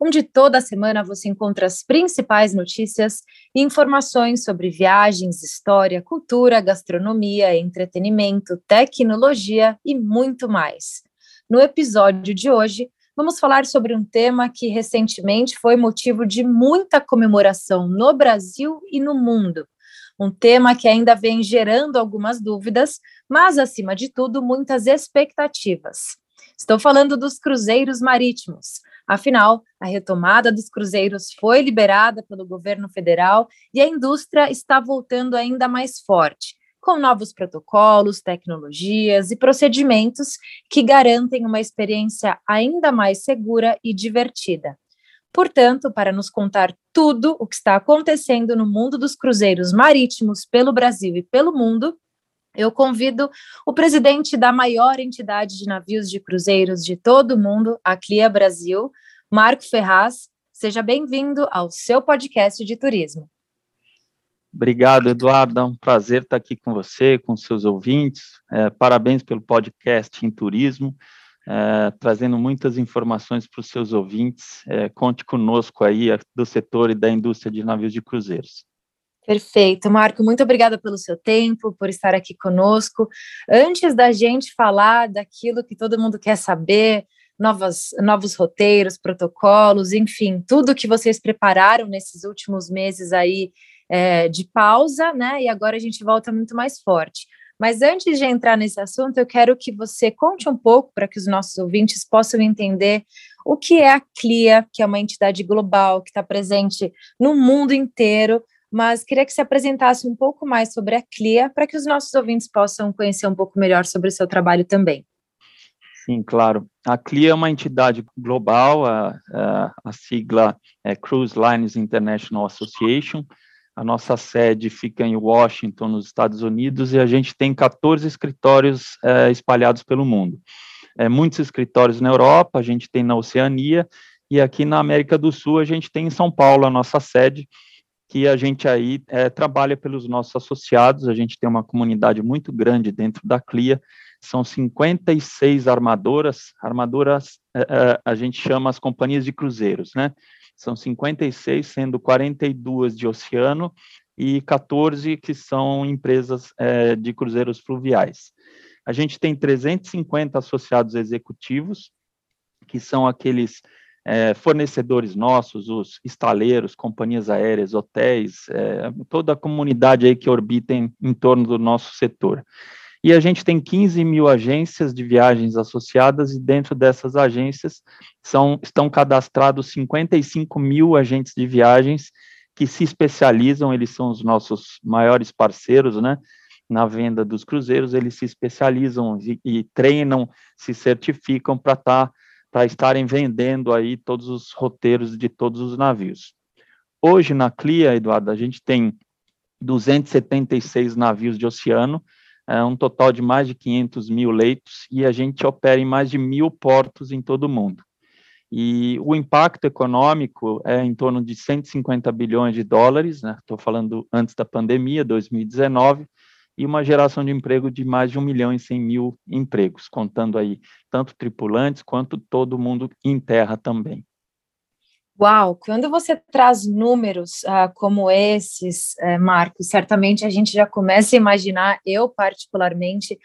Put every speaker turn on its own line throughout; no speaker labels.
onde toda semana você encontra as principais notícias e informações sobre viagens, história, cultura, gastronomia, entretenimento, tecnologia e muito mais. No episódio de hoje, vamos falar sobre um tema que recentemente foi motivo de muita comemoração no Brasil e no mundo um tema que ainda vem gerando algumas dúvidas, mas, acima de tudo, muitas expectativas. Estou falando dos cruzeiros marítimos. Afinal, a retomada dos cruzeiros foi liberada pelo governo federal e a indústria está voltando ainda mais forte, com novos protocolos, tecnologias e procedimentos que garantem uma experiência ainda mais segura e divertida. Portanto, para nos contar tudo o que está acontecendo no mundo dos cruzeiros marítimos pelo Brasil e pelo mundo, eu convido o presidente da maior entidade de navios de cruzeiros de todo o mundo, a CLIA Brasil, Marco Ferraz. Seja bem-vindo ao seu podcast de turismo.
Obrigado, Eduardo. É um prazer estar aqui com você, com seus ouvintes. É, parabéns pelo podcast em turismo é, trazendo muitas informações para os seus ouvintes. É, conte conosco aí do setor e da indústria de navios de cruzeiros.
Perfeito, Marco, muito obrigada pelo seu tempo, por estar aqui conosco. Antes da gente falar daquilo que todo mundo quer saber, novas, novos roteiros, protocolos, enfim, tudo que vocês prepararam nesses últimos meses aí é, de pausa, né? E agora a gente volta muito mais forte. Mas antes de entrar nesse assunto, eu quero que você conte um pouco para que os nossos ouvintes possam entender o que é a CLIA, que é uma entidade global que está presente no mundo inteiro. Mas queria que você apresentasse um pouco mais sobre a CLIA para que os nossos ouvintes possam conhecer um pouco melhor sobre o seu trabalho também.
Sim, claro. A CLIA é uma entidade global, a, a, a sigla é Cruise Lines International Association, a nossa sede fica em Washington, nos Estados Unidos, e a gente tem 14 escritórios é, espalhados pelo mundo. É, muitos escritórios na Europa, a gente tem na Oceania, e aqui na América do Sul a gente tem em São Paulo a nossa sede, que a gente aí é, trabalha pelos nossos associados, a gente tem uma comunidade muito grande dentro da CLIA, são 56 armadoras, armadoras é, é, a gente chama as companhias de cruzeiros, né? São 56, sendo 42 de oceano e 14 que são empresas é, de cruzeiros fluviais. A gente tem 350 associados executivos, que são aqueles é, fornecedores nossos, os estaleiros, companhias aéreas, hotéis, é, toda a comunidade aí que orbita em, em torno do nosso setor. E a gente tem 15 mil agências de viagens associadas, e dentro dessas agências são, estão cadastrados 55 mil agentes de viagens que se especializam, eles são os nossos maiores parceiros, né? Na venda dos cruzeiros, eles se especializam e, e treinam, se certificam para tá, para estarem vendendo aí todos os roteiros de todos os navios. Hoje, na CLIA, Eduardo, a gente tem 276 navios de oceano, é um total de mais de 500 mil leitos, e a gente opera em mais de mil portos em todo o mundo. E o impacto econômico é em torno de 150 bilhões de dólares, estou né? falando antes da pandemia, 2019, e uma geração de emprego de mais de 1 milhão e 100 mil empregos, contando aí tanto tripulantes quanto todo mundo em terra também.
Uau, quando você traz números uh, como esses, uh, Marcos, certamente a gente já começa a imaginar, eu particularmente,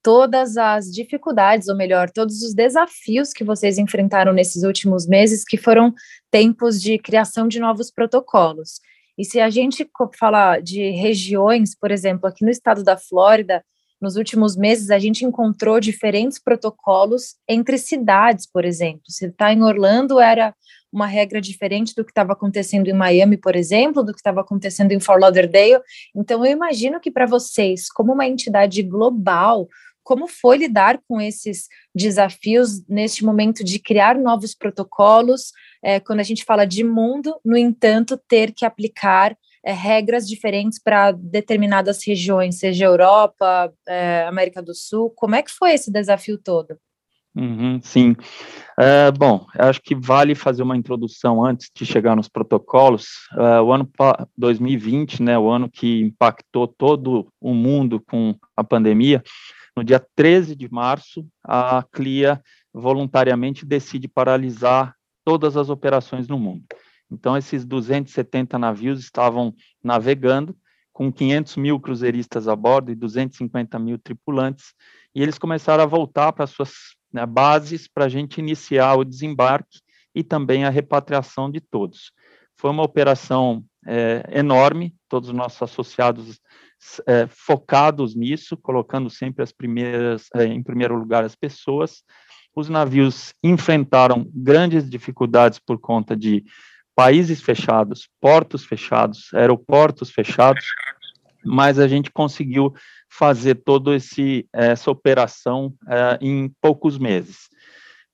todas as dificuldades, ou melhor, todos os desafios que vocês enfrentaram nesses últimos meses, que foram tempos de criação de novos protocolos. E se a gente falar de regiões, por exemplo, aqui no estado da Flórida, nos últimos meses a gente encontrou diferentes protocolos entre cidades, por exemplo. Se está em Orlando, era uma regra diferente do que estava acontecendo em Miami, por exemplo, do que estava acontecendo em Fort Lauderdale. Então, eu imagino que para vocês, como uma entidade global, como foi lidar com esses desafios neste momento de criar novos protocolos, é, quando a gente fala de mundo, no entanto, ter que aplicar é, regras diferentes para determinadas regiões, seja Europa, é, América do Sul. Como é que foi esse desafio todo?
Uhum, sim. É, bom, acho que vale fazer uma introdução antes de chegar nos protocolos. É, o ano 2020, né, o ano que impactou todo o mundo com a pandemia, no dia 13 de março, a CLIA voluntariamente decide paralisar todas as operações no mundo. Então, esses 270 navios estavam navegando, com 500 mil cruzeiristas a bordo e 250 mil tripulantes, e eles começaram a voltar para suas né, bases para a gente iniciar o desembarque e também a repatriação de todos. Foi uma operação é, enorme, todos os nossos associados é, focados nisso, colocando sempre as primeiras, é, em primeiro lugar as pessoas. Os navios enfrentaram grandes dificuldades por conta de países fechados, portos fechados, aeroportos fechados, mas a gente conseguiu fazer toda essa operação é, em poucos meses.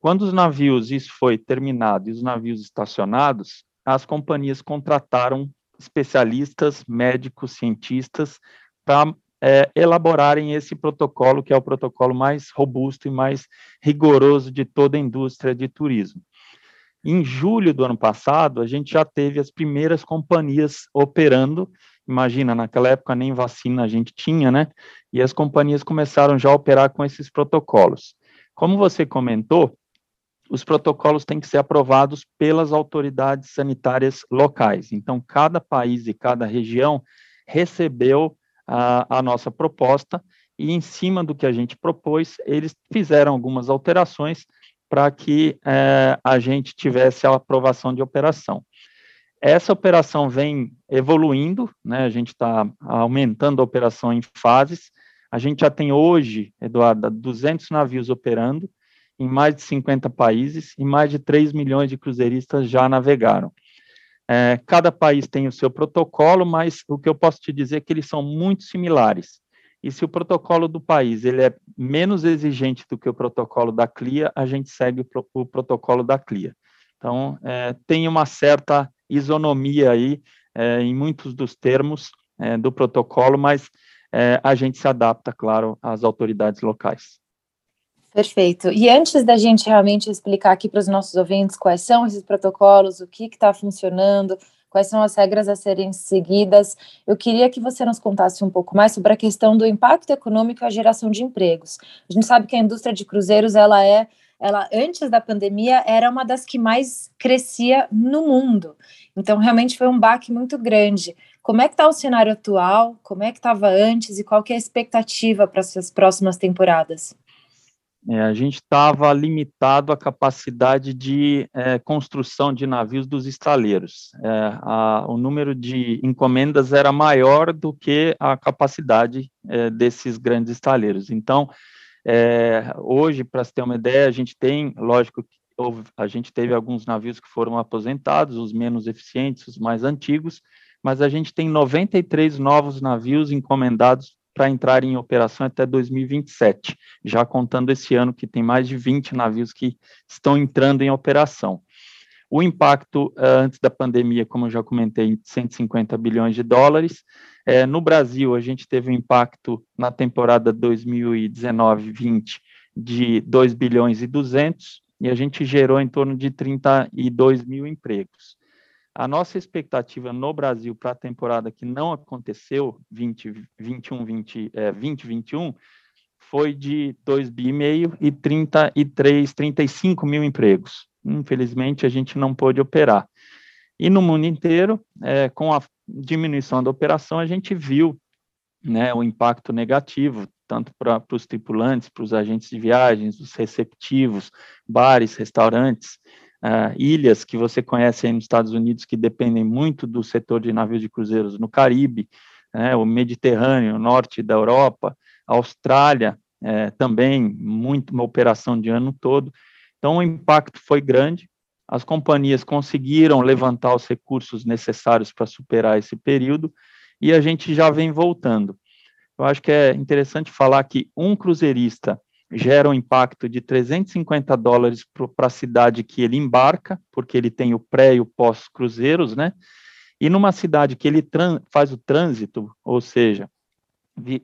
Quando os navios, isso foi terminado, e os navios estacionados, as companhias contrataram especialistas, médicos, cientistas, para é, elaborarem esse protocolo, que é o protocolo mais robusto e mais rigoroso de toda a indústria de turismo. Em julho do ano passado, a gente já teve as primeiras companhias operando. Imagina, naquela época nem vacina a gente tinha, né? E as companhias começaram já a operar com esses protocolos. Como você comentou, os protocolos têm que ser aprovados pelas autoridades sanitárias locais. Então, cada país e cada região recebeu a, a nossa proposta e, em cima do que a gente propôs, eles fizeram algumas alterações para que é, a gente tivesse a aprovação de operação. Essa operação vem evoluindo, né, a gente está aumentando a operação em fases. A gente já tem hoje, Eduardo, 200 navios operando em mais de 50 países e mais de 3 milhões de cruzeiristas já navegaram. É, cada país tem o seu protocolo, mas o que eu posso te dizer é que eles são muito similares. E se o protocolo do país ele é menos exigente do que o protocolo da CLIA, a gente segue o, o protocolo da CLIA. Então, é, tem uma certa isonomia aí é, em muitos dos termos é, do protocolo, mas é, a gente se adapta, claro, às autoridades locais.
Perfeito. E antes da gente realmente explicar aqui para os nossos ouvintes quais são esses protocolos, o que está funcionando, quais são as regras a serem seguidas. Eu queria que você nos contasse um pouco mais sobre a questão do impacto econômico e a geração de empregos. A gente sabe que a indústria de cruzeiros, ela é, ela antes da pandemia era uma das que mais crescia no mundo. Então, realmente foi um baque muito grande. Como é que está o cenário atual? Como é que estava antes e qual que é a expectativa para essas próximas temporadas?
É, a gente estava limitado à capacidade de é, construção de navios dos estaleiros. É, a, o número de encomendas era maior do que a capacidade é, desses grandes estaleiros. Então, é, hoje, para se ter uma ideia, a gente tem, lógico, a gente teve alguns navios que foram aposentados, os menos eficientes, os mais antigos, mas a gente tem 93 novos navios encomendados para entrar em operação até 2027, já contando esse ano que tem mais de 20 navios que estão entrando em operação. O impacto uh, antes da pandemia, como eu já comentei, 150 bilhões de dólares. É, no Brasil, a gente teve um impacto na temporada 2019-20 de 2 bilhões e 200, e a gente gerou em torno de 32 mil empregos. A nossa expectativa no Brasil para a temporada que não aconteceu, 2021, 20, é, 2021, foi de 2 bi e e 33, 35 mil empregos. Infelizmente, a gente não pôde operar. E no mundo inteiro, é, com a diminuição da operação, a gente viu né, o impacto negativo, tanto para os tripulantes, para os agentes de viagens, os receptivos, bares, restaurantes, uh, ilhas que você conhece aí nos Estados Unidos que dependem muito do setor de navios de cruzeiros no Caribe, né, o Mediterrâneo, o norte da Europa, a Austrália, é, também muito uma operação de ano todo. Então o impacto foi grande. As companhias conseguiram levantar os recursos necessários para superar esse período e a gente já vem voltando. eu acho que é interessante falar que um cruzeirista gera um impacto de 350 dólares para a cidade que ele embarca, porque ele tem o pré e o pós-cruzeiros, né? E numa cidade que ele faz o trânsito, ou seja,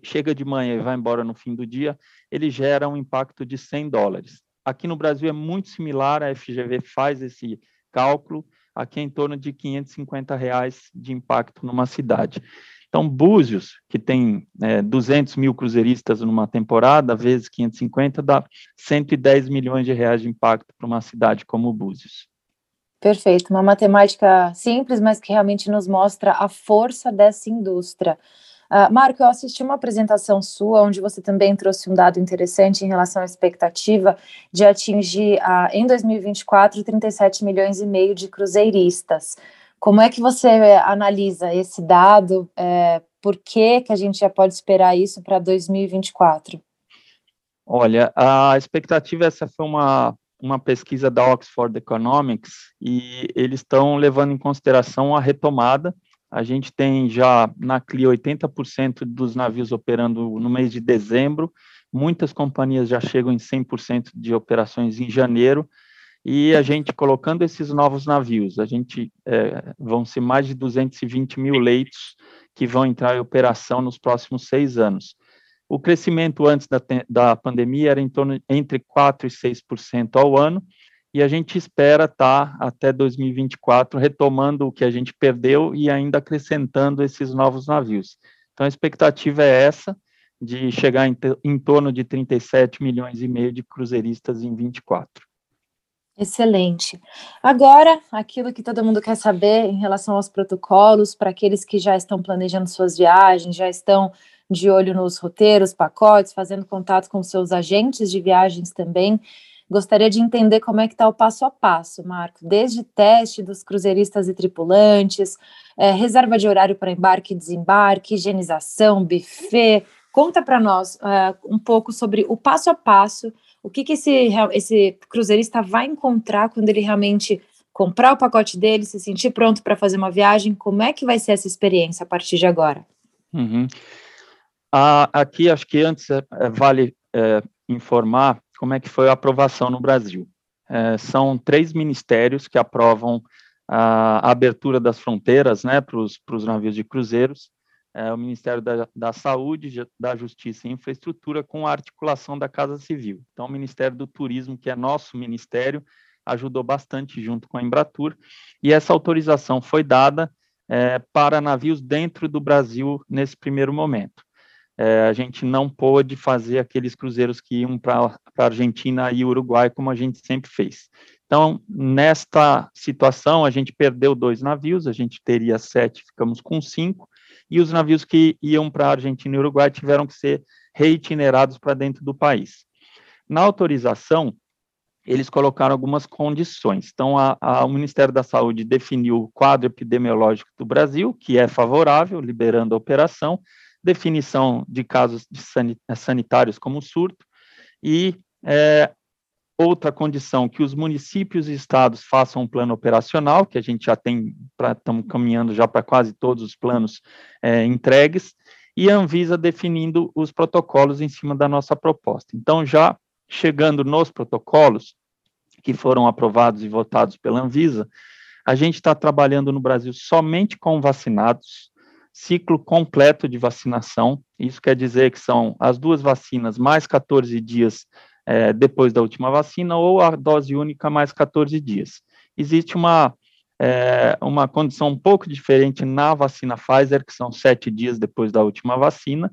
chega de manhã e vai embora no fim do dia, ele gera um impacto de 100 dólares. Aqui no Brasil é muito similar, a FGV faz esse cálculo, aqui é em torno de 550 reais de impacto numa cidade. Então, Búzios, que tem é, 200 mil cruzeiristas numa temporada, vezes 550, dá 110 milhões de reais de impacto para uma cidade como Búzios.
Perfeito, uma matemática simples, mas que realmente nos mostra a força dessa indústria. Uh, Marco, eu assisti uma apresentação sua onde você também trouxe um dado interessante em relação à expectativa de atingir, uh, em 2024, 37 milhões e meio de cruzeiristas. Como é que você analisa esse dado? É, por que, que a gente já pode esperar isso para 2024?
Olha, a expectativa, essa foi uma, uma pesquisa da Oxford Economics, e eles estão levando em consideração a retomada. A gente tem já na CLI 80% dos navios operando no mês de dezembro, muitas companhias já chegam em 100% de operações em janeiro, e a gente colocando esses novos navios, a gente é, vão ser mais de 220 mil leitos que vão entrar em operação nos próximos seis anos. O crescimento antes da, da pandemia era em torno entre 4% e 6% ao ano, e a gente espera estar tá, até 2024 retomando o que a gente perdeu e ainda acrescentando esses novos navios. Então a expectativa é essa, de chegar em, em torno de 37 milhões e meio de cruzeiristas em 24.
Excelente. Agora, aquilo que todo mundo quer saber em relação aos protocolos, para aqueles que já estão planejando suas viagens, já estão de olho nos roteiros, pacotes, fazendo contato com seus agentes de viagens também. Gostaria de entender como é que está o passo a passo, Marco, desde teste dos cruzeiristas e tripulantes, é, reserva de horário para embarque e desembarque, higienização, buffet. Conta para nós é, um pouco sobre o passo a passo o que, que esse, esse cruzeirista vai encontrar quando ele realmente comprar o pacote dele, se sentir pronto para fazer uma viagem? Como é que vai ser essa experiência a partir de agora?
Uhum. Ah, aqui, acho que antes é, é, vale é, informar como é que foi a aprovação no Brasil. É, são três ministérios que aprovam a, a abertura das fronteiras né, para os navios de cruzeiros é, o Ministério da, da, Saúde, da Justiça e Infraestrutura, com a articulação da Casa Civil. Então, o Ministério do Turismo, que é nosso ministério, ajudou bastante junto com a Embratur, e essa autorização foi dada é, para navios dentro do Brasil nesse primeiro momento. É, a gente não pôde fazer aqueles cruzeiros que iam para a Argentina e Uruguai, como a gente sempre fez. Então, nesta situação, a gente perdeu dois navios, a gente teria sete, ficamos com cinco, e os navios que iam para a Argentina e Uruguai tiveram que ser reitinerados para dentro do país. Na autorização, eles colocaram algumas condições. Então, a, a, o Ministério da Saúde definiu o quadro epidemiológico do Brasil, que é favorável, liberando a operação, definição de casos de sanitários como surto, e é, Outra condição, que os municípios e estados façam um plano operacional, que a gente já tem, estamos caminhando já para quase todos os planos é, entregues, e a Anvisa definindo os protocolos em cima da nossa proposta. Então, já chegando nos protocolos, que foram aprovados e votados pela Anvisa, a gente está trabalhando no Brasil somente com vacinados, ciclo completo de vacinação, isso quer dizer que são as duas vacinas mais 14 dias é, depois da última vacina ou a dose única mais 14 dias. Existe uma, é, uma condição um pouco diferente na vacina Pfizer, que são sete dias depois da última vacina,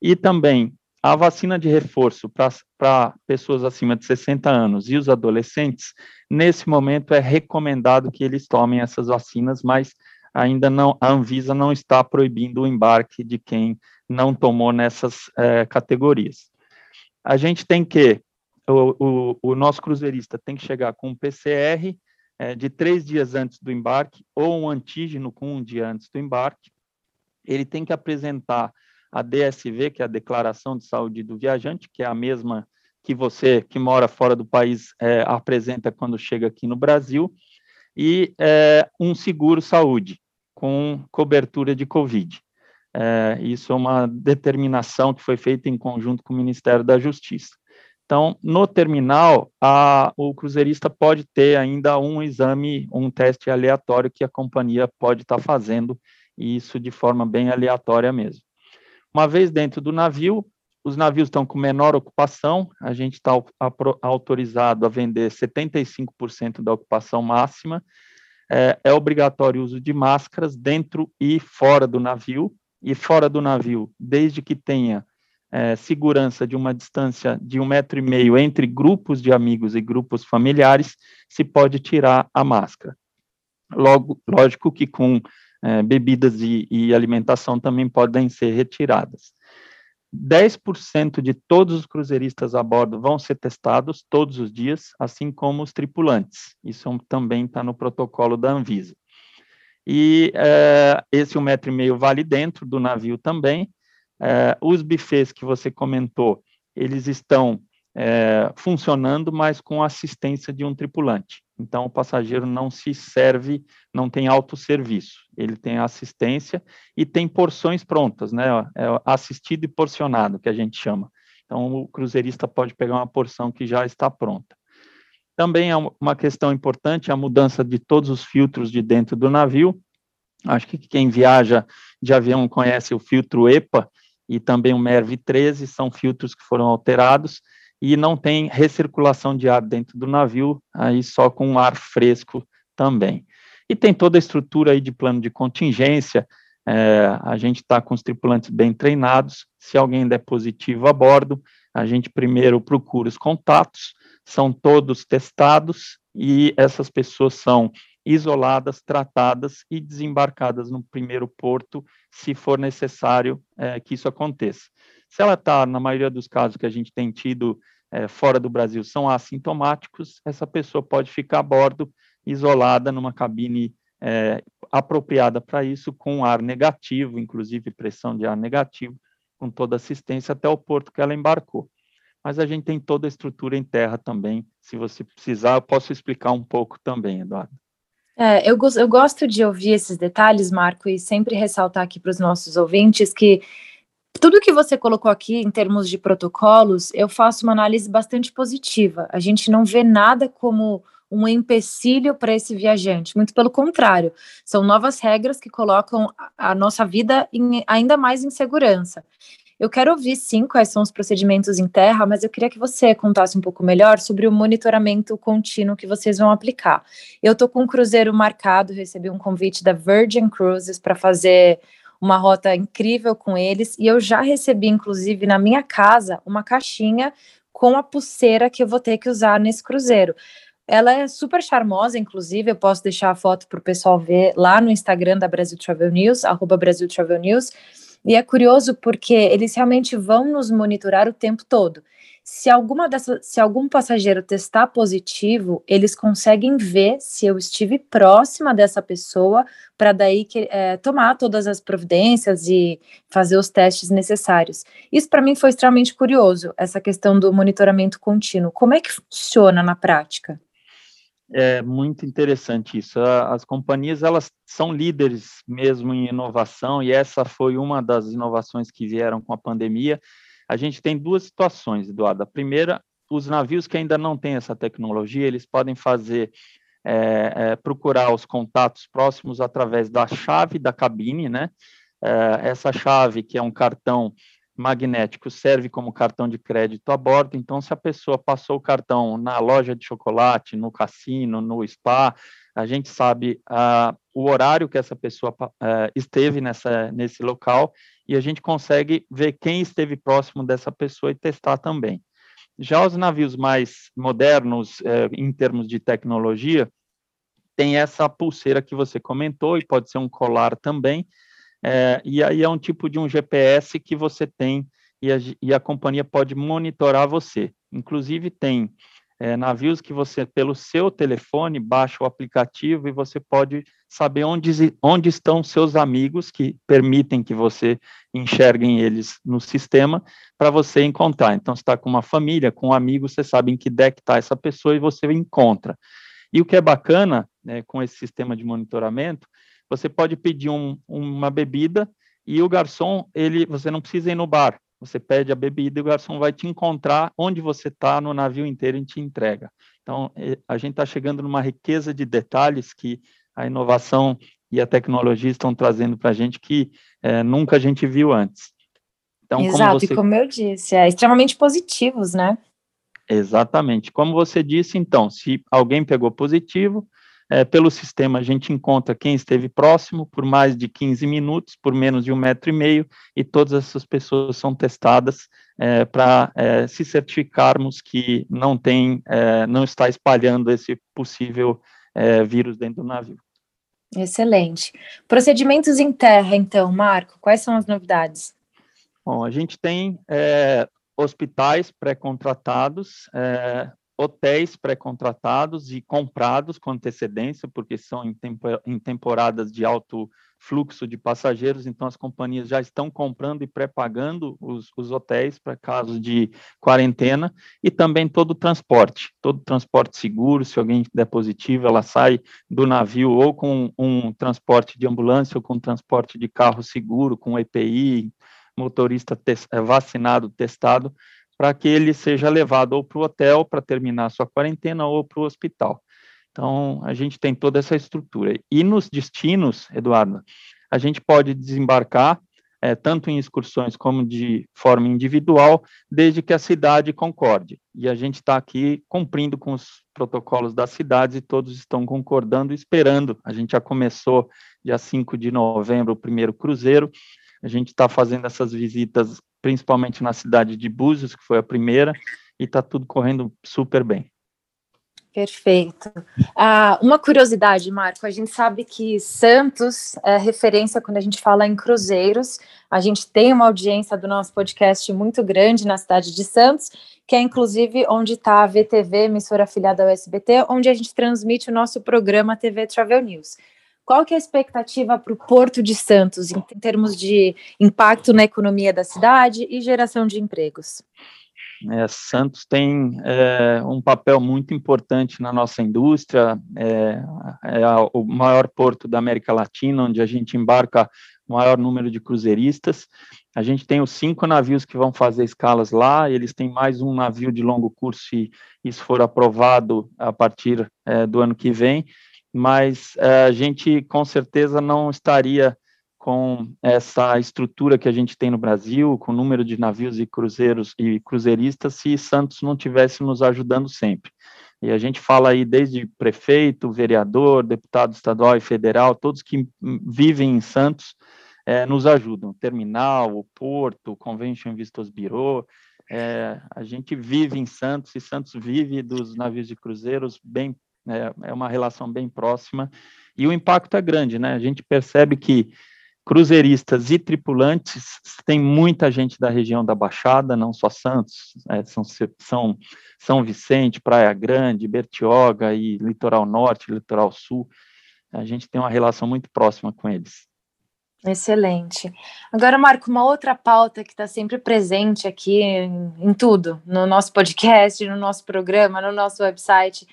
e também a vacina de reforço para pessoas acima de 60 anos e os adolescentes, nesse momento é recomendado que eles tomem essas vacinas, mas ainda não, a Anvisa não está proibindo o embarque de quem não tomou nessas é, categorias a gente tem que, o, o, o nosso cruzeirista tem que chegar com um PCR é, de três dias antes do embarque, ou um antígeno com um dia antes do embarque. Ele tem que apresentar a DSV, que é a Declaração de Saúde do Viajante, que é a mesma que você que mora fora do país é, apresenta quando chega aqui no Brasil, e é, um seguro saúde com cobertura de Covid. É, isso é uma determinação que foi feita em conjunto com o Ministério da Justiça. Então, no terminal, a, o cruzeirista pode ter ainda um exame, um teste aleatório que a companhia pode estar tá fazendo, e isso de forma bem aleatória mesmo. Uma vez dentro do navio, os navios estão com menor ocupação, a gente está autorizado a vender 75% da ocupação máxima, é, é obrigatório o uso de máscaras dentro e fora do navio, e fora do navio, desde que tenha é, segurança de uma distância de um metro e meio entre grupos de amigos e grupos familiares, se pode tirar a máscara. Logo, lógico que com é, bebidas e, e alimentação também podem ser retiradas. 10% de todos os cruzeiristas a bordo vão ser testados todos os dias, assim como os tripulantes. Isso também está no protocolo da Anvisa. E é, esse um metro e meio vale dentro do navio também. É, os bufês que você comentou, eles estão é, funcionando, mas com assistência de um tripulante. Então, o passageiro não se serve, não tem autosserviço, ele tem assistência e tem porções prontas, né? É assistido e porcionado, que a gente chama. Então, o cruzeirista pode pegar uma porção que já está pronta. Também é uma questão importante a mudança de todos os filtros de dentro do navio. Acho que quem viaja de avião conhece o filtro EPA e também o MERV 13, são filtros que foram alterados e não tem recirculação de ar dentro do navio, aí só com ar fresco também. E tem toda a estrutura aí de plano de contingência, é, a gente está com os tripulantes bem treinados, se alguém der positivo a bordo, a gente primeiro procura os contatos, são todos testados e essas pessoas são isoladas, tratadas e desembarcadas no primeiro porto, se for necessário é, que isso aconteça. Se ela está, na maioria dos casos que a gente tem tido é, fora do Brasil, são assintomáticos, essa pessoa pode ficar a bordo, isolada numa cabine é, apropriada para isso, com ar negativo, inclusive pressão de ar negativo, com toda assistência até o porto que ela embarcou. Mas a gente tem toda a estrutura em terra também. Se você precisar, eu posso explicar um pouco também, Eduardo.
É, eu, eu gosto de ouvir esses detalhes, Marco, e sempre ressaltar aqui para os nossos ouvintes que tudo que você colocou aqui em termos de protocolos, eu faço uma análise bastante positiva. A gente não vê nada como um empecilho para esse viajante, muito pelo contrário, são novas regras que colocam a nossa vida em, ainda mais em segurança. Eu quero ouvir sim quais são os procedimentos em terra, mas eu queria que você contasse um pouco melhor sobre o monitoramento contínuo que vocês vão aplicar. Eu estou com um cruzeiro marcado, recebi um convite da Virgin Cruises para fazer uma rota incrível com eles e eu já recebi, inclusive, na minha casa, uma caixinha com a pulseira que eu vou ter que usar nesse cruzeiro. Ela é super charmosa, inclusive, eu posso deixar a foto para o pessoal ver lá no Instagram da Brasil Travel News, arroba Brasil Travel News, e é curioso porque eles realmente vão nos monitorar o tempo todo. Se alguma dessa, se algum passageiro testar positivo, eles conseguem ver se eu estive próxima dessa pessoa para daí que, é, tomar todas as providências e fazer os testes necessários. Isso para mim foi extremamente curioso, essa questão do monitoramento contínuo. Como é que funciona na prática?
É muito interessante isso. As companhias elas são líderes mesmo em inovação e essa foi uma das inovações que vieram com a pandemia a gente tem duas situações, Eduardo. A primeira, os navios que ainda não têm essa tecnologia, eles podem fazer é, é, procurar os contatos próximos através da chave da cabine, né? É, essa chave, que é um cartão magnético, serve como cartão de crédito a bordo. Então, se a pessoa passou o cartão na loja de chocolate, no cassino, no spa, a gente sabe uh, o horário que essa pessoa uh, esteve nessa, nesse local e a gente consegue ver quem esteve próximo dessa pessoa e testar também. Já os navios mais modernos, uh, em termos de tecnologia, tem essa pulseira que você comentou e pode ser um colar também, é, e aí é um tipo de um GPS que você tem e a, e a companhia pode monitorar você. Inclusive tem é, navios que você, pelo seu telefone, baixa o aplicativo e você pode saber onde, onde estão seus amigos que permitem que você enxerguem eles no sistema para você encontrar. Então, está com uma família, com um amigo, você sabe em que deck está essa pessoa e você encontra. E o que é bacana né, com esse sistema de monitoramento, você pode pedir um, uma bebida e o garçom, ele, você não precisa ir no bar, você pede a bebida e o garçom vai te encontrar onde você está no navio inteiro e te entrega. Então, a gente está chegando numa riqueza de detalhes que a inovação e a tecnologia estão trazendo para a gente que é, nunca a gente viu antes.
Então, Exato, como você... e como eu disse, é extremamente positivos, né?
Exatamente. Como você disse, então, se alguém pegou positivo, é, pelo sistema a gente encontra quem esteve próximo por mais de 15 minutos, por menos de um metro e meio, e todas essas pessoas são testadas é, para é, se certificarmos que não tem, é, não está espalhando esse possível é, vírus dentro do navio.
Excelente. Procedimentos em terra, então, Marco, quais são as novidades?
Bom, a gente tem é, hospitais pré-contratados, hotéis pré-contratados e comprados com antecedência, porque são em, tempo, em temporadas de alto fluxo de passageiros, então as companhias já estão comprando e pré-pagando os, os, hotéis para casos de quarentena e também todo o transporte, todo o transporte seguro, se alguém der positivo, ela sai do navio ou com um transporte de ambulância ou com um transporte de carro seguro, com EPI, motorista eh, vacinado, testado, para que ele seja levado ou para o hotel para terminar sua quarentena ou para o hospital. Então, a gente tem toda essa estrutura. E nos destinos, Eduardo, a gente pode desembarcar é, tanto em excursões como de forma individual, desde que a cidade concorde. E a gente está aqui cumprindo com os protocolos das cidades e todos estão concordando, esperando. A gente já começou dia 5 de novembro o primeiro cruzeiro. A gente está fazendo essas visitas principalmente na cidade de Búzios, que foi a primeira, e está tudo correndo super bem.
Perfeito. Ah, uma curiosidade, Marco, a gente sabe que Santos é referência quando a gente fala em cruzeiros. A gente tem uma audiência do nosso podcast muito grande na cidade de Santos, que é inclusive onde está a VTV, emissora afiliada ao SBT, onde a gente transmite o nosso programa TV Travel News. Qual que é a expectativa para o Porto de Santos em termos de impacto na economia da cidade e geração de empregos?
É, Santos tem é, um papel muito importante na nossa indústria, é, é, o maior porto da América Latina, onde a gente embarca o maior número de cruzeiristas. A gente tem os cinco navios que vão fazer escalas lá, eles têm mais um navio de longo curso, se isso for aprovado a partir é, do ano que vem, mas é, a gente com certeza não estaria com essa estrutura que a gente tem no Brasil, com o número de navios e cruzeiros e cruzeiristas, se Santos não tivesse nos ajudando sempre. E a gente fala aí desde prefeito, vereador, deputado estadual e federal, todos que vivem em Santos é, nos ajudam. O terminal, o porto, o Convention Vistos Bureau, é, a gente vive em Santos e Santos vive dos navios de cruzeiros bem é, é uma relação bem próxima e o impacto é grande, né? A gente percebe que cruzeiristas e tripulantes tem muita gente da região da Baixada, não só Santos, é, são, são São Vicente, Praia Grande, Bertioga e Litoral Norte, Litoral Sul. A gente tem uma relação muito próxima com eles.
Excelente. Agora, Marco, uma outra pauta que está sempre presente aqui em, em tudo, no nosso podcast, no nosso programa, no nosso website,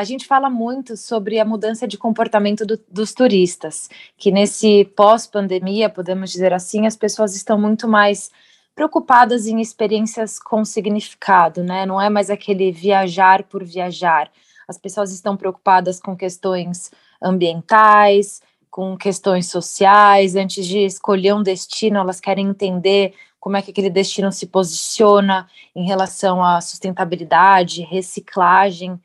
a gente fala muito sobre a mudança de comportamento do, dos turistas, que nesse pós-pandemia, podemos dizer assim, as pessoas estão muito mais preocupadas em experiências com significado, né? Não é mais aquele viajar por viajar. As pessoas estão preocupadas com questões ambientais, com questões sociais. Antes de escolher um destino, elas querem entender como é que aquele destino se posiciona em relação à sustentabilidade, reciclagem.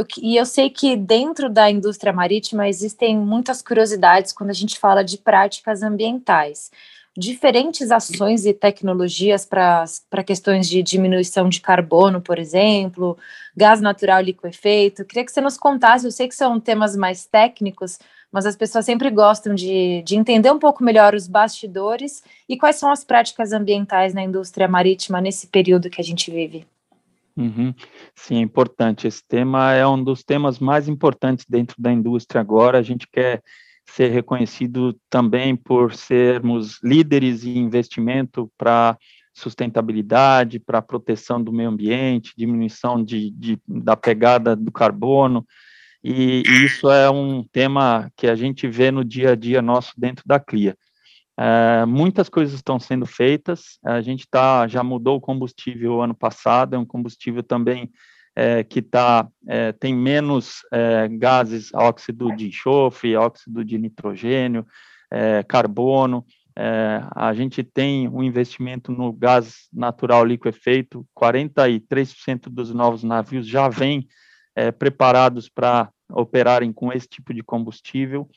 Eu, e eu sei que dentro da indústria marítima existem muitas curiosidades quando a gente fala de práticas ambientais. Diferentes ações e tecnologias para questões de diminuição de carbono, por exemplo, gás natural liquefeito. Queria que você nos contasse, eu sei que são temas mais técnicos, mas as pessoas sempre gostam de, de entender um pouco melhor os bastidores e quais são as práticas ambientais na indústria marítima nesse período que a gente vive.
Uhum. Sim, é importante. Esse tema é um dos temas mais importantes dentro da indústria agora. A gente quer ser reconhecido também por sermos líderes em investimento para sustentabilidade, para proteção do meio ambiente, diminuição de, de, da pegada do carbono. E, e, isso é um tema que a gente vê no dia a dia nosso dentro da CLIA. É, muitas coisas estão sendo feitas. A gente tá, já mudou o combustível ano passado, é um combustível também é, que tá, é, tem menos é, gases, óxido de enxofre, óxido de nitrogênio, é, carbono. É, a gente tem um investimento no gás natural liquefeito, 43% dos novos navios já vêm preparados para operarem com esse tipo de combustível.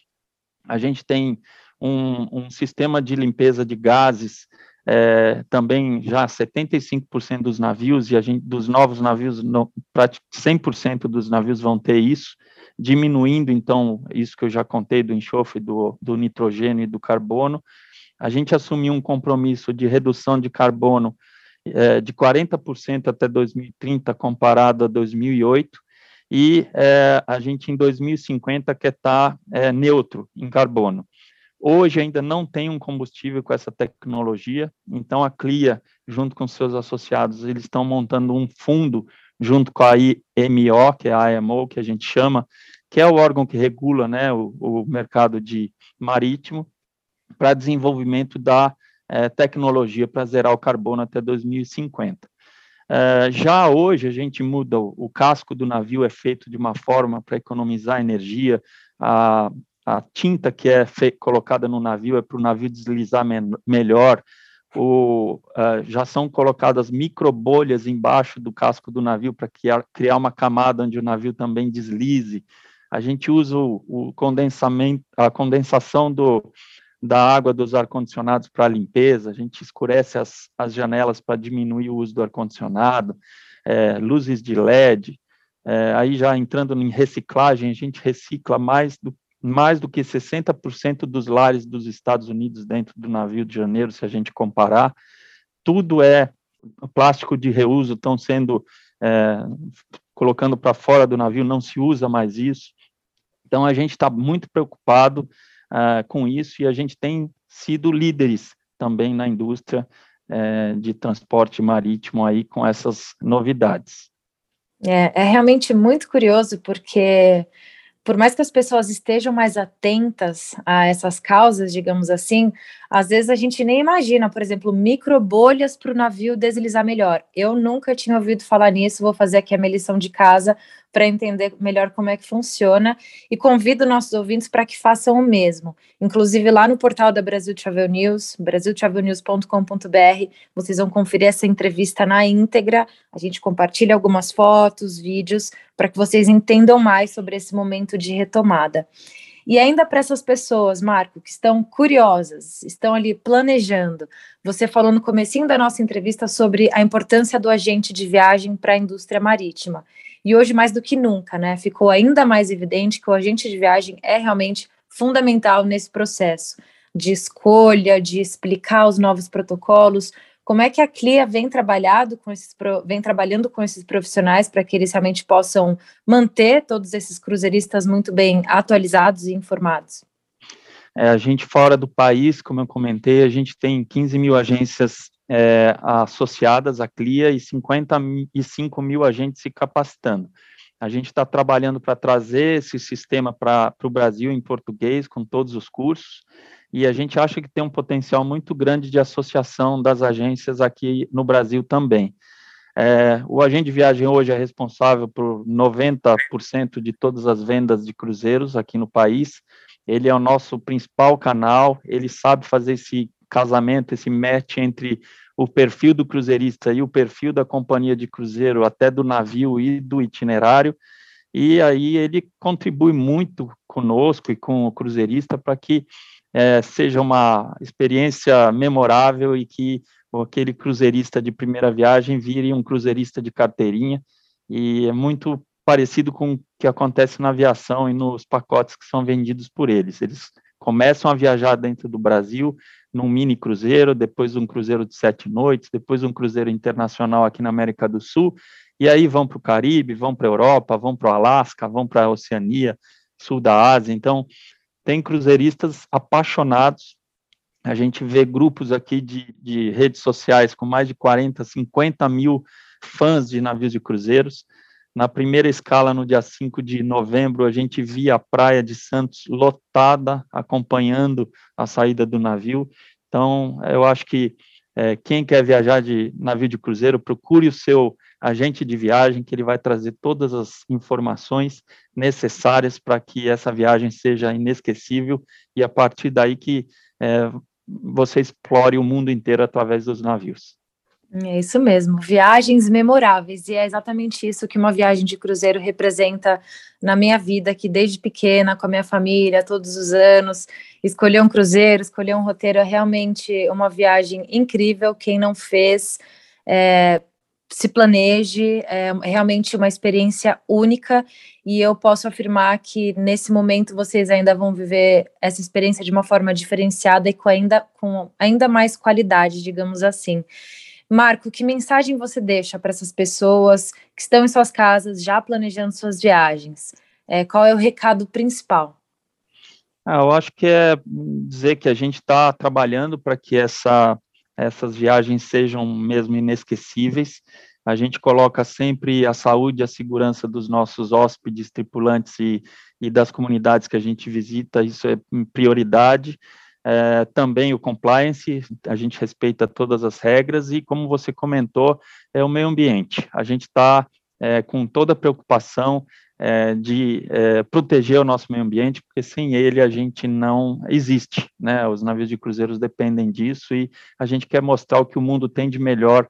A gente tem um, um sistema de limpeza de gases, é, também já 75% dos navios, e a gente, dos novos navios, no, 100% dos navios vão ter isso, diminuindo, então, isso que eu já contei do enxofre, do, do nitrogênio e do carbono. A gente assumiu um compromisso de redução de carbono é, de 40% até 2030, comparado a 2008, e é, a gente em 2050 quer estar tá, é, neutro em carbono. Hoje ainda não tem um combustível com essa tecnologia, então a CLIA, junto com seus associados, eles estão montando um fundo junto com a IMO, que é a IMO, que a gente chama, que é o órgão que regula né, o, o mercado de marítimo, para desenvolvimento da é, tecnologia para zerar o carbono até 2050. É, já hoje a gente muda, o, o casco do navio é feito de uma forma para economizar energia, a, a tinta que é colocada no navio é para o navio deslizar me melhor, o, uh, já são colocadas microbolhas embaixo do casco do navio para criar, criar uma camada onde o navio também deslize. A gente usa o, o condensamento, a condensação do, da água dos ar-condicionados para limpeza, a gente escurece as, as janelas para diminuir o uso do ar-condicionado, é, luzes de LED, é, aí já entrando em reciclagem, a gente recicla mais do mais do que 60% dos lares dos Estados Unidos dentro do navio de janeiro, se a gente comparar. Tudo é plástico de reuso, estão sendo é, colocando para fora do navio, não se usa mais isso. Então a gente está muito preocupado uh, com isso e a gente tem sido líderes também na indústria uh, de transporte marítimo aí com essas novidades.
É, é realmente muito curioso porque por mais que as pessoas estejam mais atentas a essas causas, digamos assim, às vezes a gente nem imagina, por exemplo, microbolhas para o navio deslizar melhor. Eu nunca tinha ouvido falar nisso, vou fazer aqui a minha lição de casa para entender melhor como é que funciona e convido nossos ouvintes para que façam o mesmo. Inclusive lá no portal da Brasil Travel News, brasiltravelnews.com.br, vocês vão conferir essa entrevista na íntegra. A gente compartilha algumas fotos, vídeos para que vocês entendam mais sobre esse momento de retomada. E ainda para essas pessoas, Marco, que estão curiosas, estão ali planejando. Você falou no comecinho da nossa entrevista sobre a importância do agente de viagem para a indústria marítima. E hoje, mais do que nunca, né, ficou ainda mais evidente que o agente de viagem é realmente fundamental nesse processo de escolha, de explicar os novos protocolos. Como é que a CLIA vem, trabalhado com esses, vem trabalhando com esses profissionais para que eles realmente possam manter todos esses cruzeiristas muito bem atualizados e informados?
É, a gente fora do país, como eu comentei, a gente tem 15 mil agências é, associadas à CLIA e 55 mil agentes se capacitando. A gente está trabalhando para trazer esse sistema para o Brasil em português, com todos os cursos, e a gente acha que tem um potencial muito grande de associação das agências aqui no Brasil também. É, o agente de viagem hoje é responsável por 90% de todas as vendas de cruzeiros aqui no país. Ele é o nosso principal canal, ele sabe fazer esse casamento, esse match entre o perfil do cruzeirista e o perfil da companhia de cruzeiro, até do navio e do itinerário, e aí ele contribui muito conosco e com o cruzeirista para que é, seja uma experiência memorável e que aquele cruzeirista de primeira viagem vire um cruzeirista de carteirinha, e é muito parecido com o que acontece na aviação e nos pacotes que são vendidos por eles. Eles começam a viajar dentro do Brasil, num mini cruzeiro, depois um cruzeiro de sete noites, depois um cruzeiro internacional aqui na América do Sul, e aí vão para o Caribe, vão para a Europa, vão para o Alasca, vão para a Oceania, sul da Ásia. Então, tem cruzeiristas apaixonados. A gente vê grupos aqui de, de redes sociais com mais de 40, 50 mil fãs de navios de cruzeiros. Na primeira escala, no dia 5 de novembro, a gente via a praia de Santos lotada, acompanhando a saída do navio. Então, eu acho que é, quem quer viajar de navio de cruzeiro, procure o seu agente de viagem, que ele vai trazer todas as informações necessárias para que essa viagem seja inesquecível e a partir daí que é, você explore o mundo inteiro através dos navios.
É isso mesmo, viagens memoráveis, e é exatamente isso que uma viagem de cruzeiro representa na minha vida, que desde pequena, com a minha família, todos os anos, escolher um cruzeiro, escolher um roteiro é realmente uma viagem incrível. Quem não fez, é, se planeje, é realmente uma experiência única e eu posso afirmar que nesse momento vocês ainda vão viver essa experiência de uma forma diferenciada e com ainda, com ainda mais qualidade, digamos assim. Marco, que mensagem você deixa para essas pessoas que estão em suas casas já planejando suas viagens? É, qual é o recado principal?
Ah, eu acho que é dizer que a gente está trabalhando para que essa, essas viagens sejam mesmo inesquecíveis. A gente coloca sempre a saúde e a segurança dos nossos hóspedes, tripulantes e, e das comunidades que a gente visita, isso é prioridade. É, também o compliance, a gente respeita todas as regras e, como você comentou, é o meio ambiente. A gente está é, com toda a preocupação é, de proteger o nosso meio ambiente, porque sem ele a gente não existe, né? Os navios de cruzeiros dependem disso e a gente quer mostrar o que o mundo tem de melhor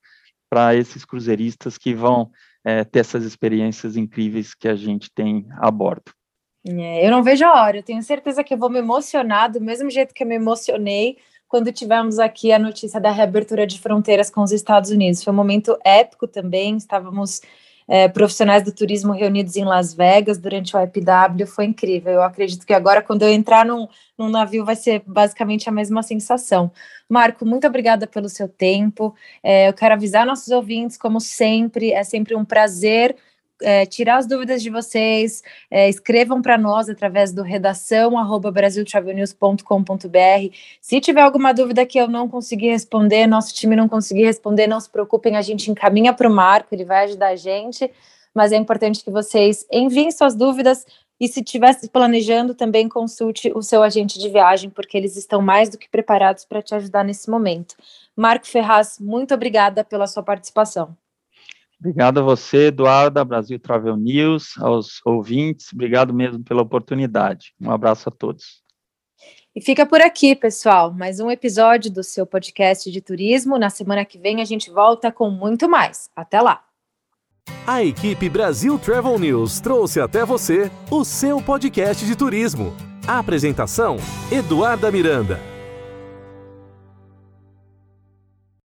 para esses cruzeiristas que vão ter essas experiências incríveis que a gente tem a bordo.
É, eu não vejo a hora, eu tenho certeza que eu vou me emocionar do mesmo jeito que eu me emocionei quando tivemos aqui a notícia da reabertura de fronteiras com os Estados Unidos. Foi um momento épico também, estávamos é, profissionais do turismo reunidos em Las Vegas durante o IPW, foi incrível. Eu acredito que agora, quando eu entrar num, num navio, vai ser basicamente a mesma sensação. Marco, muito obrigada pelo seu tempo. É, eu quero avisar nossos ouvintes, como sempre, é sempre um prazer é, tirar as dúvidas de vocês, é, escrevam para nós através do redação arroba brasiltravelnews.com.br. Se tiver alguma dúvida que eu não conseguir responder, nosso time não conseguir responder, não se preocupem, a gente encaminha para o Marco, ele vai ajudar a gente, mas é importante que vocês enviem suas dúvidas e se estiver planejando, também consulte o seu agente de viagem, porque eles estão mais do que preparados para te ajudar nesse momento. Marco Ferraz, muito obrigada pela sua participação.
Obrigado a você, Eduardo, Brasil Travel News, aos ouvintes, obrigado mesmo pela oportunidade. Um abraço a todos.
E fica por aqui, pessoal, mais um episódio do seu podcast de turismo. Na semana que vem a gente volta com muito mais. Até lá!
A equipe Brasil Travel News trouxe até você o seu podcast de turismo. A apresentação: Eduarda Miranda.